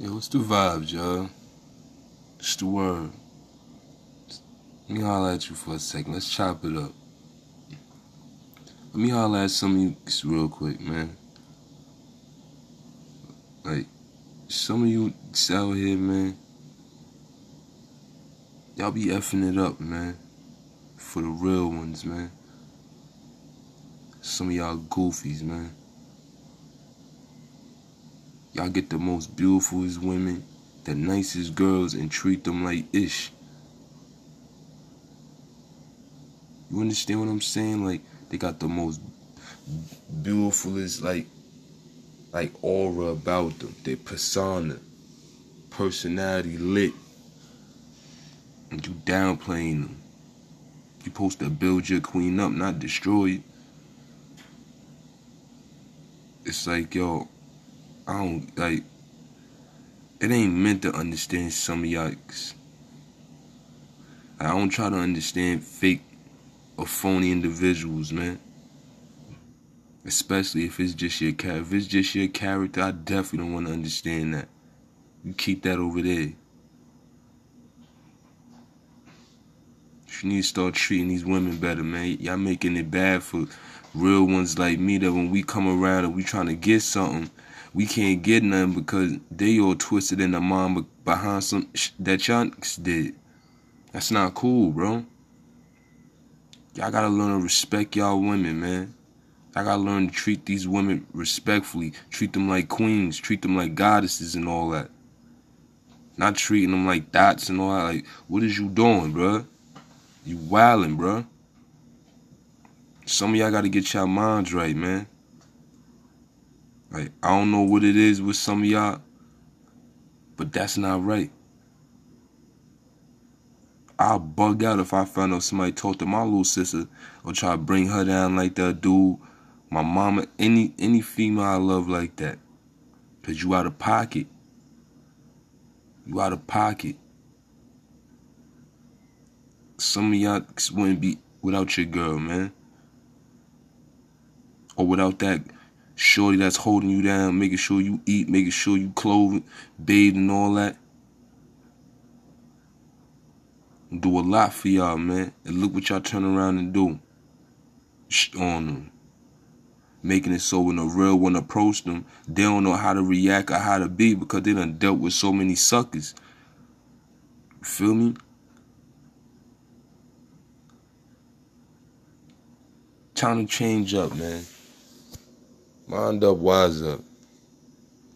Yo, what's the vibes, y'all? It's the word. Let me holler at you for a second. Let's chop it up. Let me holler at some of you real quick, man. Like, some of you out here, man, y'all be effing it up, man. For the real ones, man. Some of y'all goofies, man. Y'all get the most beautifulest women, the nicest girls, and treat them like ish. You understand what I'm saying? Like they got the most beautifulest like like aura about them. Their persona, personality lit. And you downplaying them. You supposed to build your queen up, not destroy it. It's like, yo, I don't like. It ain't meant to understand some of y'all. I don't try to understand fake or phony individuals, man. Especially if it's just your character. If it's just your character, I definitely don't want to understand that. You keep that over there. You need to start treating these women better, man. Y'all making it bad for real ones like me that when we come around and we trying to get something, we can't get none because they all twisted in the mind behind some that y'all did. That's not cool, bro. Y'all gotta learn to respect y'all women, man. I gotta learn to treat these women respectfully, treat them like queens, treat them like goddesses and all that. Not treating them like dots and all that. Like, what is you doing, bro? You wildin', bro. Some of y'all gotta get y'all minds right, man. Like, I don't know what it is with some of y'all, but that's not right. I'll bug out if I find out somebody talk to my little sister or try to bring her down like that dude. My mama, any any female I love like that. Cause you out of pocket. You out of pocket. Some of y'all wouldn't be without your girl, man. Or without that shorty that's holding you down, making sure you eat, making sure you clothe, bathe, and all that. Do a lot for y'all, man. And look what y'all turn around and do on them. Making it so when a real one approach them, they don't know how to react or how to be because they done dealt with so many suckers. Feel me? Time to change up, man. Mind up, wise up.